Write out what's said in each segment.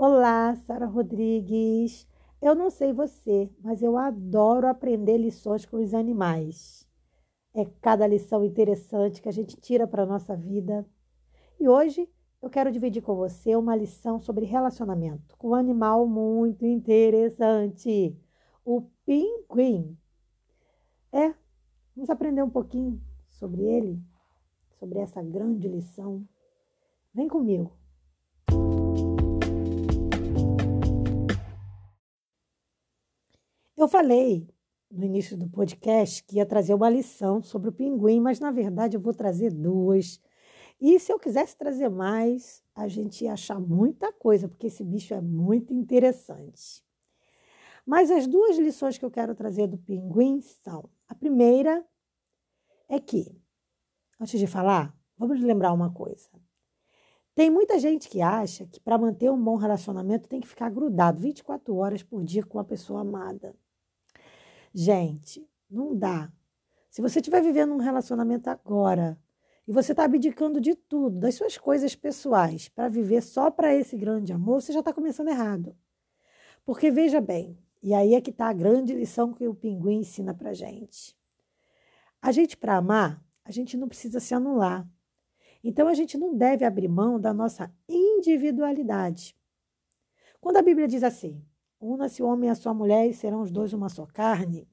Olá, Sara Rodrigues. Eu não sei você, mas eu adoro aprender lições com os animais. É cada lição interessante que a gente tira para a nossa vida. E hoje eu quero dividir com você uma lição sobre relacionamento com um animal muito interessante, o pinguim. É, vamos aprender um pouquinho sobre ele, sobre essa grande lição. Vem comigo. Eu falei no início do podcast que ia trazer uma lição sobre o pinguim, mas na verdade eu vou trazer duas. E se eu quisesse trazer mais, a gente ia achar muita coisa, porque esse bicho é muito interessante. Mas as duas lições que eu quero trazer do pinguim são: a primeira é que, antes de falar, vamos lembrar uma coisa. Tem muita gente que acha que para manter um bom relacionamento tem que ficar grudado 24 horas por dia com a pessoa amada. Gente, não dá. Se você estiver vivendo um relacionamento agora e você está abdicando de tudo, das suas coisas pessoais, para viver só para esse grande amor, você já está começando errado. Porque veja bem, e aí é que está a grande lição que o pinguim ensina para gente. A gente, para amar, a gente não precisa se anular. Então a gente não deve abrir mão da nossa individualidade. Quando a Bíblia diz assim: Una-se o homem e a sua mulher e serão os dois uma só carne.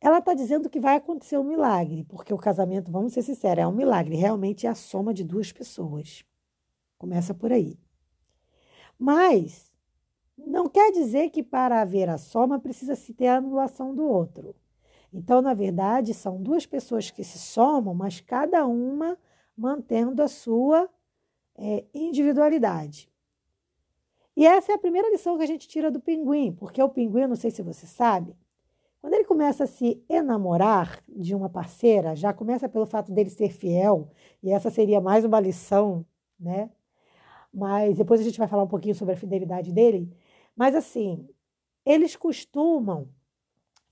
Ela está dizendo que vai acontecer um milagre, porque o casamento, vamos ser sinceros, é um milagre. Realmente é a soma de duas pessoas. Começa por aí. Mas não quer dizer que para haver a soma precisa se ter a anulação do outro. Então, na verdade, são duas pessoas que se somam, mas cada uma mantendo a sua é, individualidade. E essa é a primeira lição que a gente tira do pinguim, porque o pinguim, não sei se você sabe, quando ele começa a se enamorar de uma parceira, já começa pelo fato dele ser fiel, e essa seria mais uma lição, né? Mas depois a gente vai falar um pouquinho sobre a fidelidade dele. Mas assim, eles costumam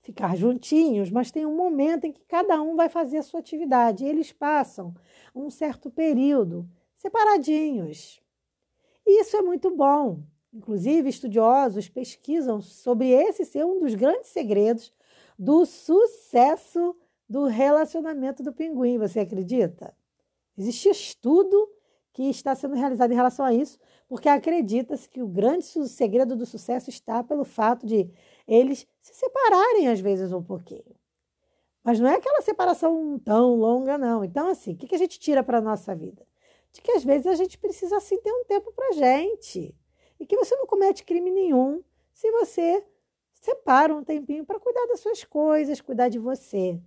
ficar juntinhos, mas tem um momento em que cada um vai fazer a sua atividade. E eles passam um certo período separadinhos. E isso é muito bom, Inclusive, estudiosos pesquisam sobre esse ser um dos grandes segredos do sucesso do relacionamento do pinguim. Você acredita? Existe estudo que está sendo realizado em relação a isso, porque acredita-se que o grande segredo do sucesso está pelo fato de eles se separarem às vezes um pouquinho. Mas não é aquela separação tão longa, não. Então, assim, o que a gente tira para a nossa vida? De que às vezes a gente precisa, assim, ter um tempo para gente que você não comete crime nenhum se você separa um tempinho para cuidar das suas coisas, cuidar de você.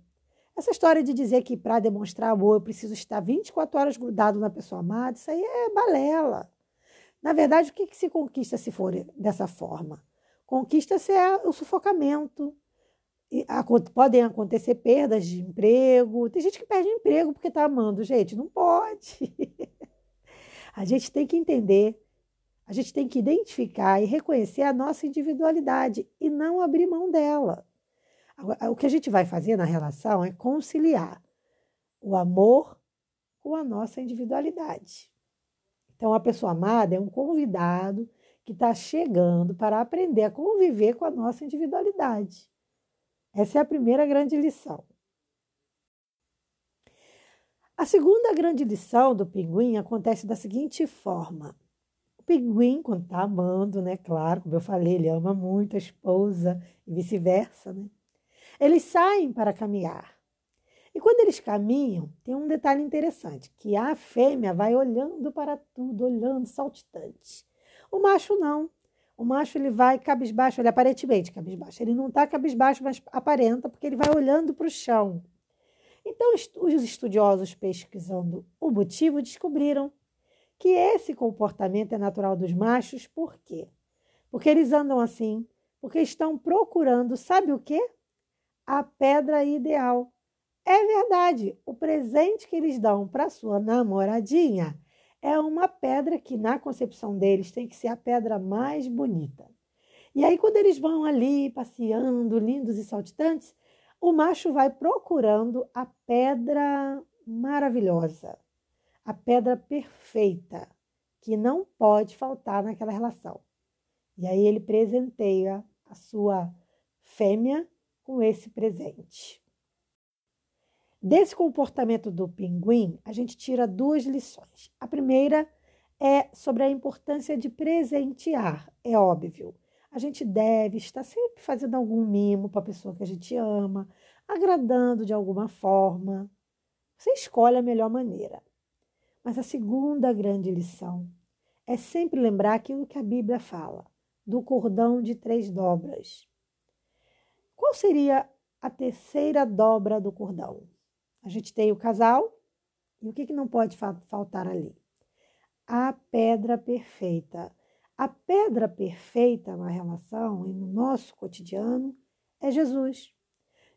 Essa história de dizer que para demonstrar amor eu preciso estar 24 horas grudado na pessoa amada, isso aí é balela. Na verdade, o que, que se conquista se for dessa forma? Conquista-se é o sufocamento. Podem acontecer perdas de emprego. Tem gente que perde emprego porque está amando. Gente, não pode. a gente tem que entender a gente tem que identificar e reconhecer a nossa individualidade e não abrir mão dela. O que a gente vai fazer na relação é conciliar o amor com a nossa individualidade. Então, a pessoa amada é um convidado que está chegando para aprender a conviver com a nossa individualidade. Essa é a primeira grande lição. A segunda grande lição do pinguim acontece da seguinte forma: pinguim, quando está amando, né? Claro, como eu falei, ele ama muito a esposa e vice-versa, né? Eles saem para caminhar. E quando eles caminham, tem um detalhe interessante, que a fêmea vai olhando para tudo, olhando saltitante. O macho não. O macho ele vai cabisbaixo, ele aparentemente cabisbaixo. Ele não está cabisbaixo, mas aparenta, porque ele vai olhando para o chão. Então, os estudiosos pesquisando o motivo descobriram que esse comportamento é natural dos machos, por quê? Porque eles andam assim, porque estão procurando, sabe o quê? A pedra ideal. É verdade, o presente que eles dão para sua namoradinha é uma pedra que, na concepção deles, tem que ser a pedra mais bonita. E aí, quando eles vão ali passeando, lindos e saltitantes, o macho vai procurando a pedra maravilhosa, a pedra perfeita, que não pode faltar naquela relação. E aí ele presenteia a sua fêmea com esse presente. Desse comportamento do pinguim, a gente tira duas lições. A primeira é sobre a importância de presentear, é óbvio. A gente deve estar sempre fazendo algum mimo para a pessoa que a gente ama, agradando de alguma forma. Você escolhe a melhor maneira. Mas a segunda grande lição é sempre lembrar aquilo que a Bíblia fala, do cordão de três dobras. Qual seria a terceira dobra do cordão? A gente tem o casal, e o que, que não pode faltar ali? A pedra perfeita. A pedra perfeita na relação e no nosso cotidiano é Jesus.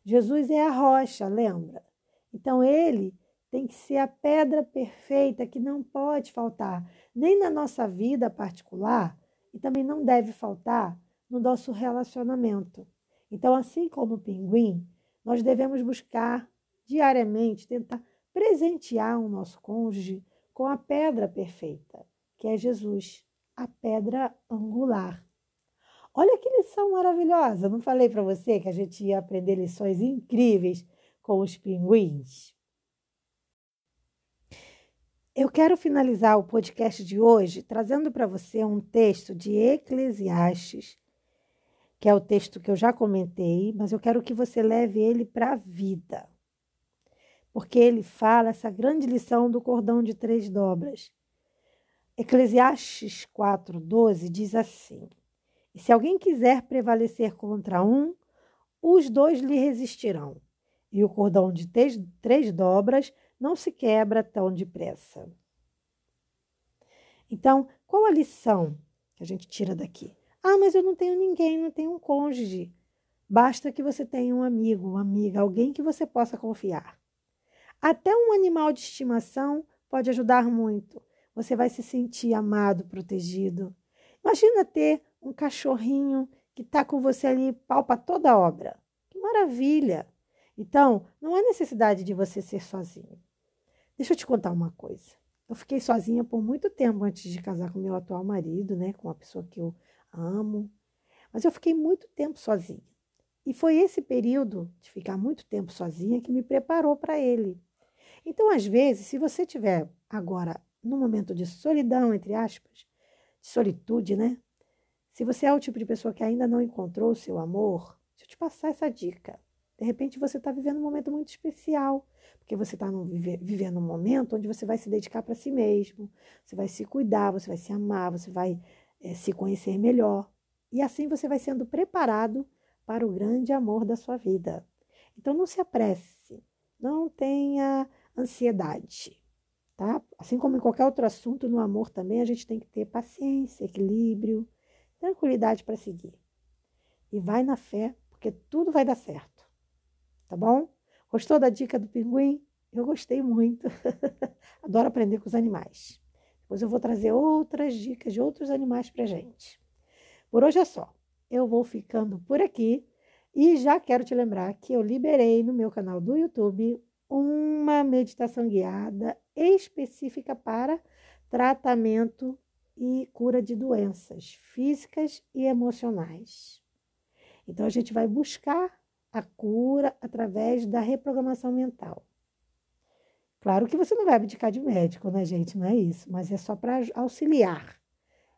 Jesus é a rocha, lembra? Então ele tem que ser a pedra perfeita que não pode faltar nem na nossa vida particular e também não deve faltar no nosso relacionamento. Então, assim como o pinguim, nós devemos buscar diariamente tentar presentear o nosso cônjuge com a pedra perfeita, que é Jesus, a pedra angular. Olha que lição maravilhosa! Não falei para você que a gente ia aprender lições incríveis com os pinguins? Eu quero finalizar o podcast de hoje trazendo para você um texto de Eclesiastes, que é o texto que eu já comentei, mas eu quero que você leve ele para a vida porque ele fala essa grande lição do cordão de três dobras. Eclesiastes 4:12 diz assim: E se alguém quiser prevalecer contra um, os dois lhe resistirão, e o cordão de três, três dobras não se quebra tão depressa. Então, qual a lição que a gente tira daqui? Ah, mas eu não tenho ninguém, não tenho um cônjuge. Basta que você tenha um amigo, uma amiga, alguém que você possa confiar. Até um animal de estimação pode ajudar muito. Você vai se sentir amado, protegido. Imagina ter um cachorrinho que está com você ali, palpa toda a obra. Que maravilha! Então, não há necessidade de você ser sozinho. Deixa eu te contar uma coisa. Eu fiquei sozinha por muito tempo antes de casar com meu atual marido, né, com a pessoa que eu amo. Mas eu fiquei muito tempo sozinha. E foi esse período de ficar muito tempo sozinha que me preparou para ele. Então, às vezes, se você tiver agora num momento de solidão, entre aspas, de solitude, né? Se você é o tipo de pessoa que ainda não encontrou o seu amor, deixa eu te passar essa dica. De repente você está vivendo um momento muito especial, porque você está vivendo um momento onde você vai se dedicar para si mesmo, você vai se cuidar, você vai se amar, você vai é, se conhecer melhor. E assim você vai sendo preparado para o grande amor da sua vida. Então não se apresse, não tenha ansiedade, tá? Assim como em qualquer outro assunto, no amor também a gente tem que ter paciência, equilíbrio, tranquilidade para seguir. E vai na fé, porque tudo vai dar certo. Tá bom? Gostou da dica do pinguim? Eu gostei muito. Adoro aprender com os animais. Depois eu vou trazer outras dicas de outros animais para gente. Por hoje é só. Eu vou ficando por aqui e já quero te lembrar que eu liberei no meu canal do YouTube uma meditação guiada específica para tratamento e cura de doenças físicas e emocionais. Então, a gente vai buscar a cura através da reprogramação mental. Claro que você não vai abdicar de médico, né, gente? Não é isso, mas é só para auxiliar.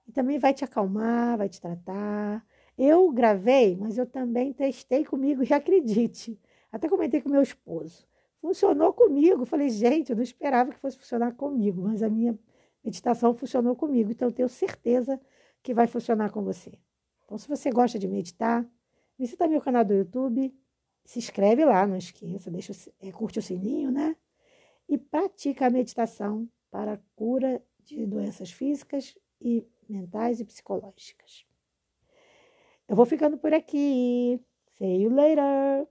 E também vai te acalmar, vai te tratar. Eu gravei, mas eu também testei comigo e acredite. Até comentei com meu esposo funcionou comigo. Falei, gente, eu não esperava que fosse funcionar comigo, mas a minha meditação funcionou comigo. Então, eu tenho certeza que vai funcionar com você. Então, se você gosta de meditar, visita meu canal do YouTube, se inscreve lá, não esqueça, deixa, é, curte o sininho, né? E pratica a meditação para a cura de doenças físicas e mentais e psicológicas. Eu vou ficando por aqui. See you later!